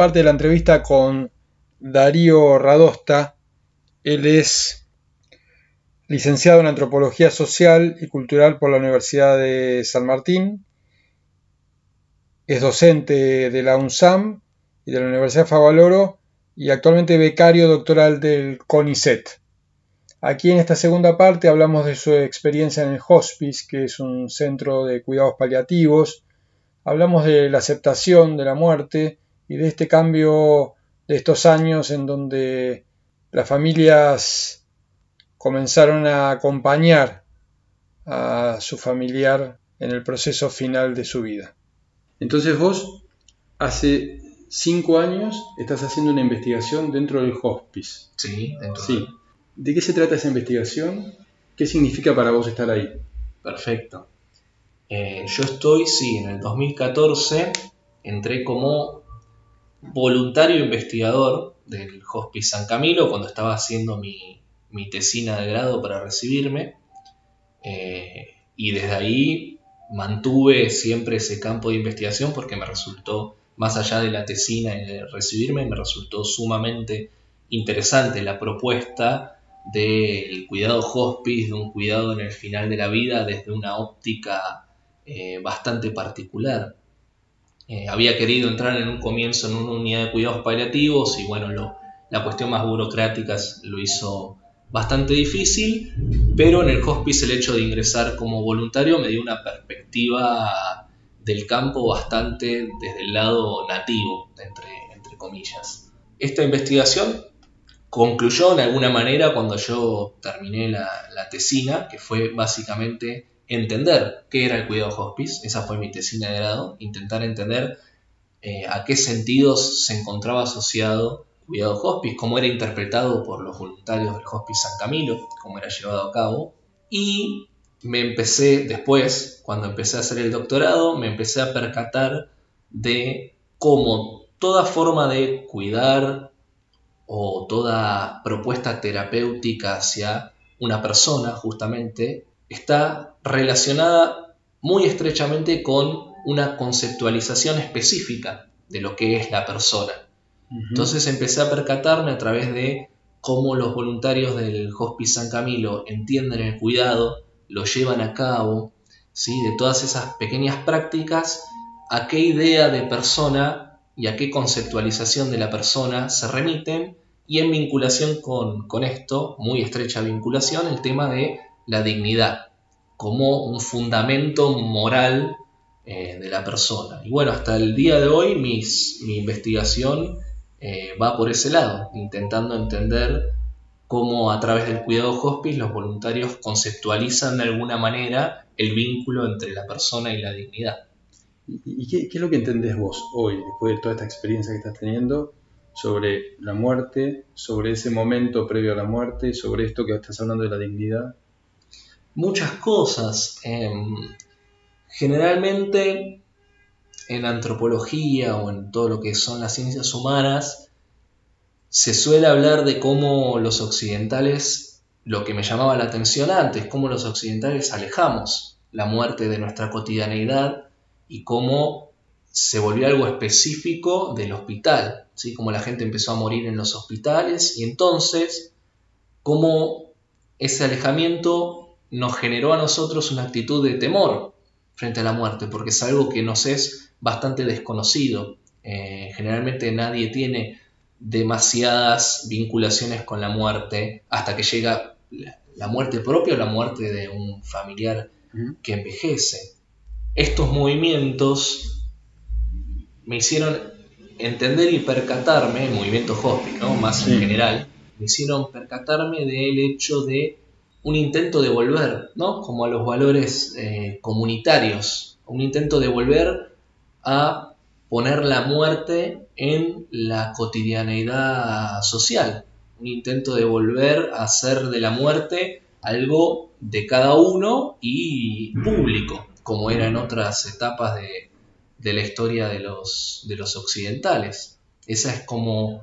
parte de la entrevista con Darío Radosta. Él es licenciado en Antropología Social y Cultural por la Universidad de San Martín. Es docente de la UNSAM y de la Universidad Favaloro y actualmente becario doctoral del CONICET. Aquí en esta segunda parte hablamos de su experiencia en el hospice, que es un centro de cuidados paliativos. Hablamos de la aceptación de la muerte y de este cambio de estos años en donde las familias comenzaron a acompañar a su familiar en el proceso final de su vida. Entonces vos hace cinco años estás haciendo una investigación dentro del hospice. Sí, dentro sí. ¿De qué se trata esa investigación? ¿Qué significa para vos estar ahí? Perfecto. Eh, yo estoy, sí, en el 2014 entré como voluntario investigador del Hospice San Camilo cuando estaba haciendo mi, tesina de grado para recibirme. Eh, y desde ahí mantuve siempre ese campo de investigación porque me resultó, más allá de la tesina y de recibirme, me resultó sumamente interesante la propuesta del cuidado hospice, de un cuidado en el final de la vida desde una óptica eh, bastante particular. Eh, había querido entrar en un comienzo en una unidad de cuidados paliativos y bueno, la cuestión más burocrática lo hizo bastante difícil, pero en el hospice el hecho de ingresar como voluntario me dio una perspectiva del campo bastante desde el lado nativo, entre, entre comillas. Esta investigación concluyó de alguna manera cuando yo terminé la, tesina, que fue básicamente entender qué era el cuidado hospice, esa fue mi tesina de grado, intentar entender eh, a qué sentidos se encontraba asociado cuidado hospice, cómo era interpretado por los voluntarios del Hospice San Camilo, cómo era llevado a cabo, y me empecé después, cuando empecé a hacer el doctorado, me empecé a percatar de cómo toda forma de cuidar o toda propuesta terapéutica hacia una persona justamente está relacionada muy estrechamente con una conceptualización específica de lo que es la persona. Entonces empecé a percatarme a través de cómo los voluntarios del Hospice San Camilo entienden el cuidado, lo llevan a cabo, ¿sí? de todas esas pequeñas prácticas, a qué idea de persona y a qué conceptualización de la persona se remiten y en vinculación con, esto, muy estrecha vinculación, el tema de la dignidad como un fundamento moral eh, de la persona. Y bueno, hasta el día de hoy mi investigación eh, va por ese lado, intentando entender cómo a través del cuidado hospice los voluntarios conceptualizan de alguna manera el vínculo entre la persona y la dignidad. ¿Y, qué, qué, es lo que entendés vos hoy, después de toda esta experiencia que estás teniendo, sobre la muerte, sobre ese momento previo a la muerte, sobre esto que estás hablando de la dignidad? Muchas cosas. Em, generalmente en antropología o en todo lo que son las ciencias humanas, se suele hablar de cómo los occidentales, lo que me llamaba la atención antes, cómo los occidentales alejamos la muerte de nuestra cotidianeidad y cómo se volvió algo específico del hospital, ¿sí? como la gente empezó a morir en los hospitales y entonces como ese alejamiento nos generó a nosotros una actitud de temor frente a la muerte, porque es algo que nos es bastante desconocido. Eh, generalmente nadie tiene demasiadas vinculaciones con la muerte hasta que llega la muerte propia o la muerte de un familiar que envejece. Estos movimientos me hicieron entender y percatarme, movimiento hospice, ¿no? más en general, me hicieron percatarme del hecho de un intento de volver, ¿no? como a los valores eh, comunitarios, un intento de volver a poner la muerte en la cotidianeidad social, un intento de volver a hacer de la muerte algo de cada uno y público, como era en otras etapas de, de la historia de los, de los occidentales. Esa es como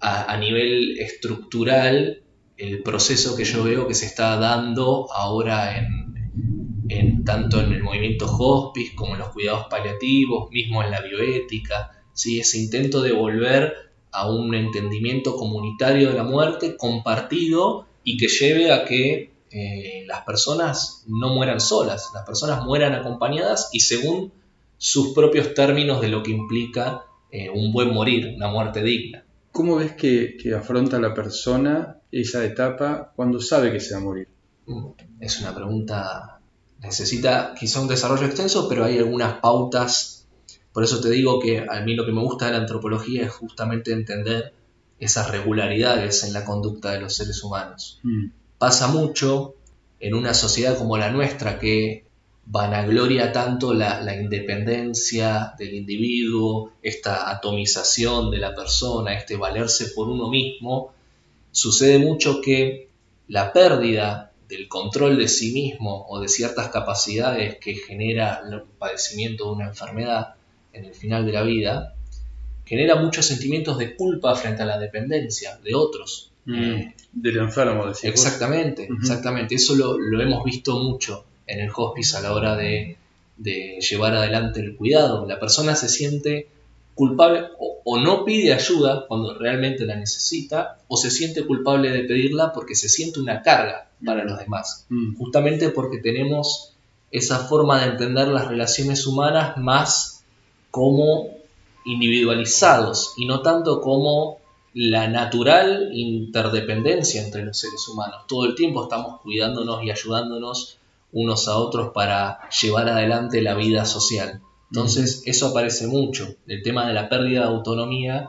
a, nivel estructural el proceso que yo veo que se está dando ahora en, tanto en el movimiento hospice como en los cuidados paliativos, mismo en la bioética. ¿sí? ese intento de volver a un entendimiento comunitario de la muerte compartido y que lleve a que eh, las personas no mueran solas, las personas mueran acompañadas y según sus propios términos de lo que implica eh, un buen morir, una muerte digna. ¿Cómo ves que, afronta la persona esa etapa cuando sabe que se va a morir? Mm, es una pregunta, necesita quizá un desarrollo extenso, pero hay algunas pautas. Por eso te digo que a mí lo que me gusta de la antropología es justamente entender esas regularidades en la conducta de los seres humanos. Mm. Pasa mucho en una sociedad como la nuestra que vanagloria tanto la, la, independencia del individuo, esta atomización de la persona, este valerse por uno mismo, sucede mucho que la pérdida del control de sí mismo o de ciertas capacidades que genera el padecimiento de una enfermedad en el final de la vida, genera muchos sentimientos de culpa frente a la dependencia de otros. Mm, del enfermo, decía. Exactamente, exactamente. Eso lo, lo hemos visto mucho en el hospice a la hora de, llevar adelante el cuidado. La persona se siente culpable o, no pide ayuda cuando realmente la necesita o se siente culpable de pedirla porque se siente una carga para los demás. Mm. Justamente porque tenemos esa forma de entender las relaciones humanas más como individualizados y no tanto como la natural interdependencia entre los seres humanos. Todo el tiempo estamos cuidándonos y ayudándonos unos a otros para llevar adelante la vida social. Entonces, eso aparece mucho. El tema de la pérdida de autonomía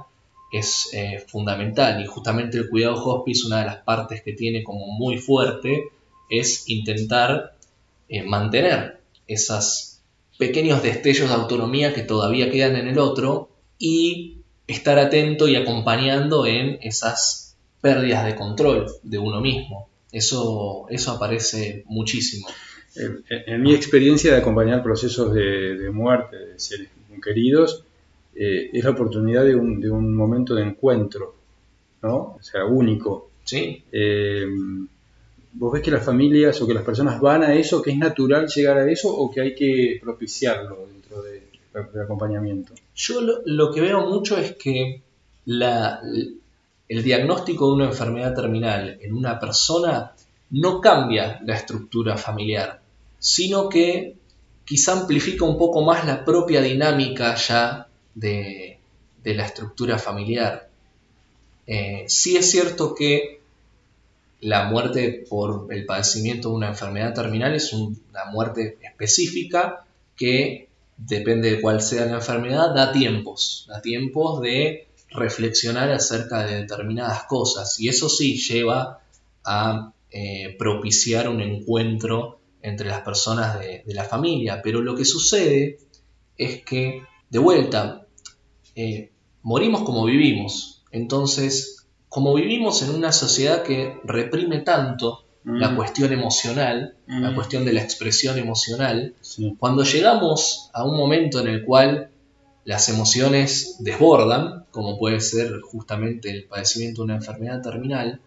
es eh, fundamental y justamente el cuidado hospice, una de las partes que tiene como muy fuerte, es intentar eh, mantener esos pequeños destellos de autonomía que todavía quedan en el otro y estar atento y acompañando en esas pérdidas de control de uno mismo. Eso, eso aparece muchísimo en, mi experiencia de acompañar procesos de, muerte de seres queridos, eh, es la oportunidad de un, de un, momento de encuentro, ¿no? O sea, único. Sí. Eh, ¿Vos ves que las familias o que las personas van a eso, que es natural llegar a eso o que hay que propiciarlo dentro del acompañamiento? Yo lo, que veo mucho es que la, el diagnóstico de una enfermedad terminal en una persona no cambia la estructura familiar sino que quizá amplifica un poco más la propia dinámica ya de, la estructura familiar. Eh, sí es cierto que la muerte por el padecimiento de una enfermedad terminal es una muerte específica que, depende de cuál sea la enfermedad, da tiempos, da tiempos de reflexionar acerca de determinadas cosas y eso sí lleva a eh, propiciar un encuentro entre las personas de, la familia, pero lo que sucede es que, de vuelta, eh, morimos como vivimos. Entonces, como vivimos en una sociedad que reprime tanto la mm. cuestión emocional, la mm. cuestión de la expresión emocional, cuando llegamos a un momento en el cual las emociones desbordan, como puede ser justamente el padecimiento de una enfermedad terminal,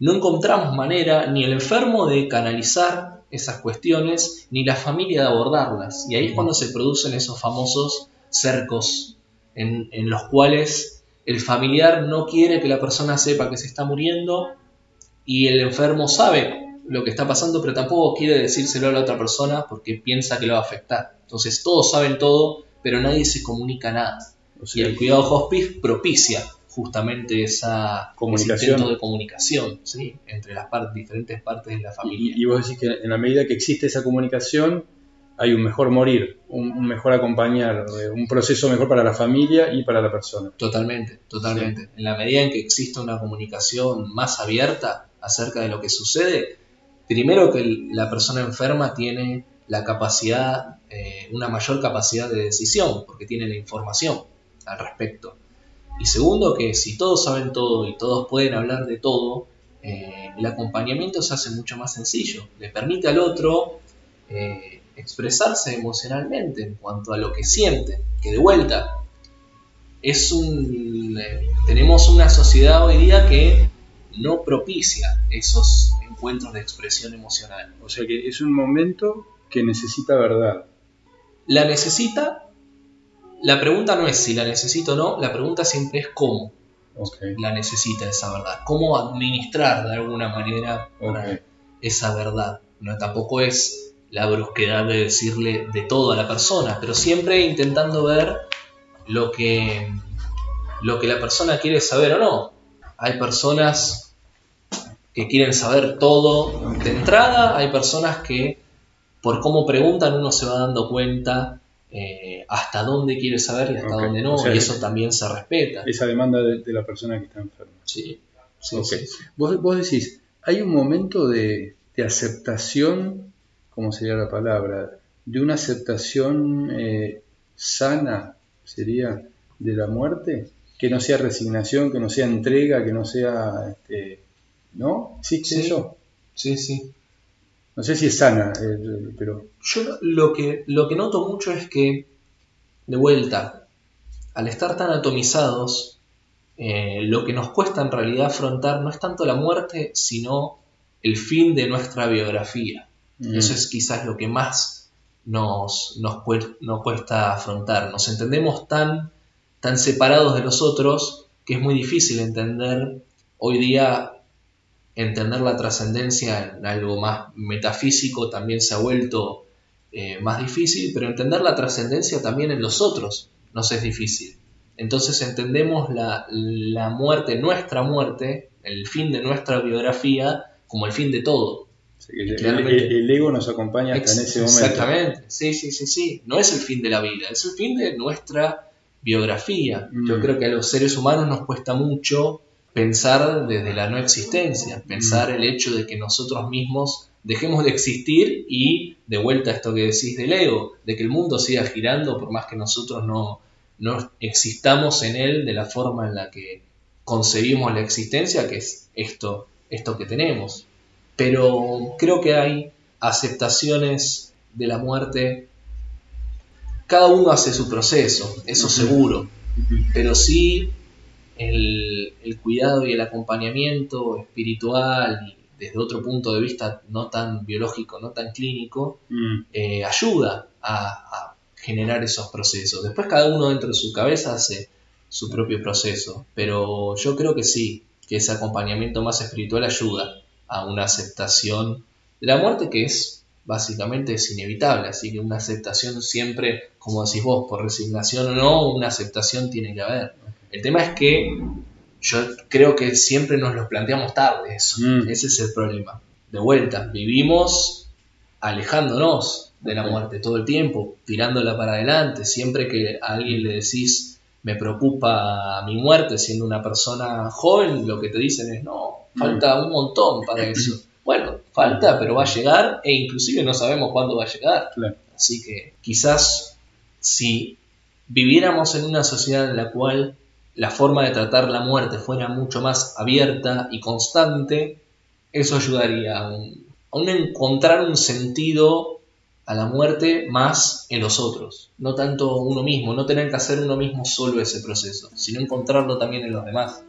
no encontramos manera ni el enfermo de canalizar esas cuestiones, ni la familia de abordarlas. Y ahí es cuando se producen esos famosos cercos en, los cuales el familiar no quiere que la persona sepa que se está muriendo y el enfermo sabe lo que está pasando, pero tampoco quiere decírselo a la otra persona porque piensa que lo va a afectar. Entonces todos saben todo, pero nadie se comunica nada. y el cuidado hospice propicia justamente esa comunicación. de comunicación ¿sí? entre las diferentes partes de la familia. Y, vos decís que en la medida que existe esa comunicación, hay un mejor morir, un, mejor acompañar, eh, un proceso mejor para la familia y para la persona. Totalmente, totalmente. En la medida en que existe una comunicación más abierta acerca de lo que sucede, primero que la persona enferma tiene la capacidad, eh, una mayor capacidad de decisión, porque tiene la información al respecto. Y segundo, que si todos saben todo y todos pueden hablar de todo, eh, el acompañamiento se hace mucho más sencillo. Le permite al otro eh, expresarse emocionalmente en cuanto a lo que siente, que de vuelta es un eh, tenemos una sociedad hoy día que no propicia esos encuentros de expresión emocional. O sea que es un momento que necesita verdad. La necesita la pregunta no es si la necesito o no, la pregunta siempre es cómo la necesita esa verdad, cómo administrar de alguna manera esa verdad. No tampoco es la brusquedad de decirle de todo a la persona, pero siempre intentando ver lo que lo que la persona quiere saber o no. Hay personas que quieren saber todo de entrada, hay personas que por cómo preguntan uno se va dando cuenta eh, hasta dónde quiere saber y hasta dónde no, O sea, y eso también se respeta. Esa demanda de, de la persona que está enferma. Sí, sí, sí, sí. Vos, vos decís, hay un momento de, de aceptación, ¿cómo sería la palabra? De una aceptación eh, sana, sería, de la muerte, que no sea resignación, que no sea entrega, que no sea, este, ¿no? ¿Existe Sí. eso? sí, sí. No sé si es sana, eh, pero... Yo lo- que, lo que noto mucho es que, de vuelta, al estar tan atomizados, eh, lo que nos cuesta en realidad afrontar no es tanto la muerte, sino el fin de nuestra biografía. mm, Eso es quizás lo que más nos, nos, nos cuesta afrontar. Nos entendemos tan, tan separados de los otros que es muy difícil entender hoy día entender la trascendencia en algo más metafísico también se ha vuelto eh, más difícil, pero entender la trascendencia también en los otros nos es difícil. Entonces entendemos la, la muerte, nuestra muerte, el fin de nuestra biografía, como el fin de todo. sí, el, claramente. el- el ego nos acompaña hasta en ese momento. Exactamente, sí, sí, sí, sí. No es el fin de la vida, es el fin de nuestra biografía. Mm. Yo creo que a los seres humanos nos cuesta mucho pensar desde la no existencia, pensar el hecho de que nosotros mismos dejemos de existir y de vuelta a esto que decís del ego, de que el mundo siga girando por más que nosotros no, no existamos en él de la forma en la que concebimos la existencia, que es esto, esto que tenemos. Pero creo que hay aceptaciones de la muerte. Cada uno hace su proceso, eso seguro, pero sí el, el cuidado y el acompañamiento espiritual y desde otro punto de vista no tan biológico, no tan clínico, Mm, eh, ayuda a, a generar esos procesos. Después cada uno dentro de su cabeza hace su propio proceso, pero yo creo que sí, que ese acompañamiento más espiritual ayuda a una aceptación de la muerte que es básicamente es inevitable, así que una aceptación siempre, como decís vos, por resignación o no, una aceptación tiene que haber. El tema es que yo creo que siempre nos lo planteamos tarde eso, Mm. ese es el problema. De vuelta, vivimos alejándonos de la muerte todo el tiempo, tirándola para adelante. Siempre que a alguien le decís, me preocupa mi muerte, siendo una persona joven, lo que te dicen es, no, falta un montón para eso. Bueno, falta, pero va a llegar e inclusive no sabemos cuándo va a llegar. claro. Así que quizás si viviéramos en una sociedad en la cual la forma de tratar la muerte fuera mucho más abierta y constante, eso ayudaría a, encontrar un sentido a la muerte más en los otros, no tanto uno mismo, no tener que hacer uno mismo solo ese proceso, sino encontrarlo también en los demás.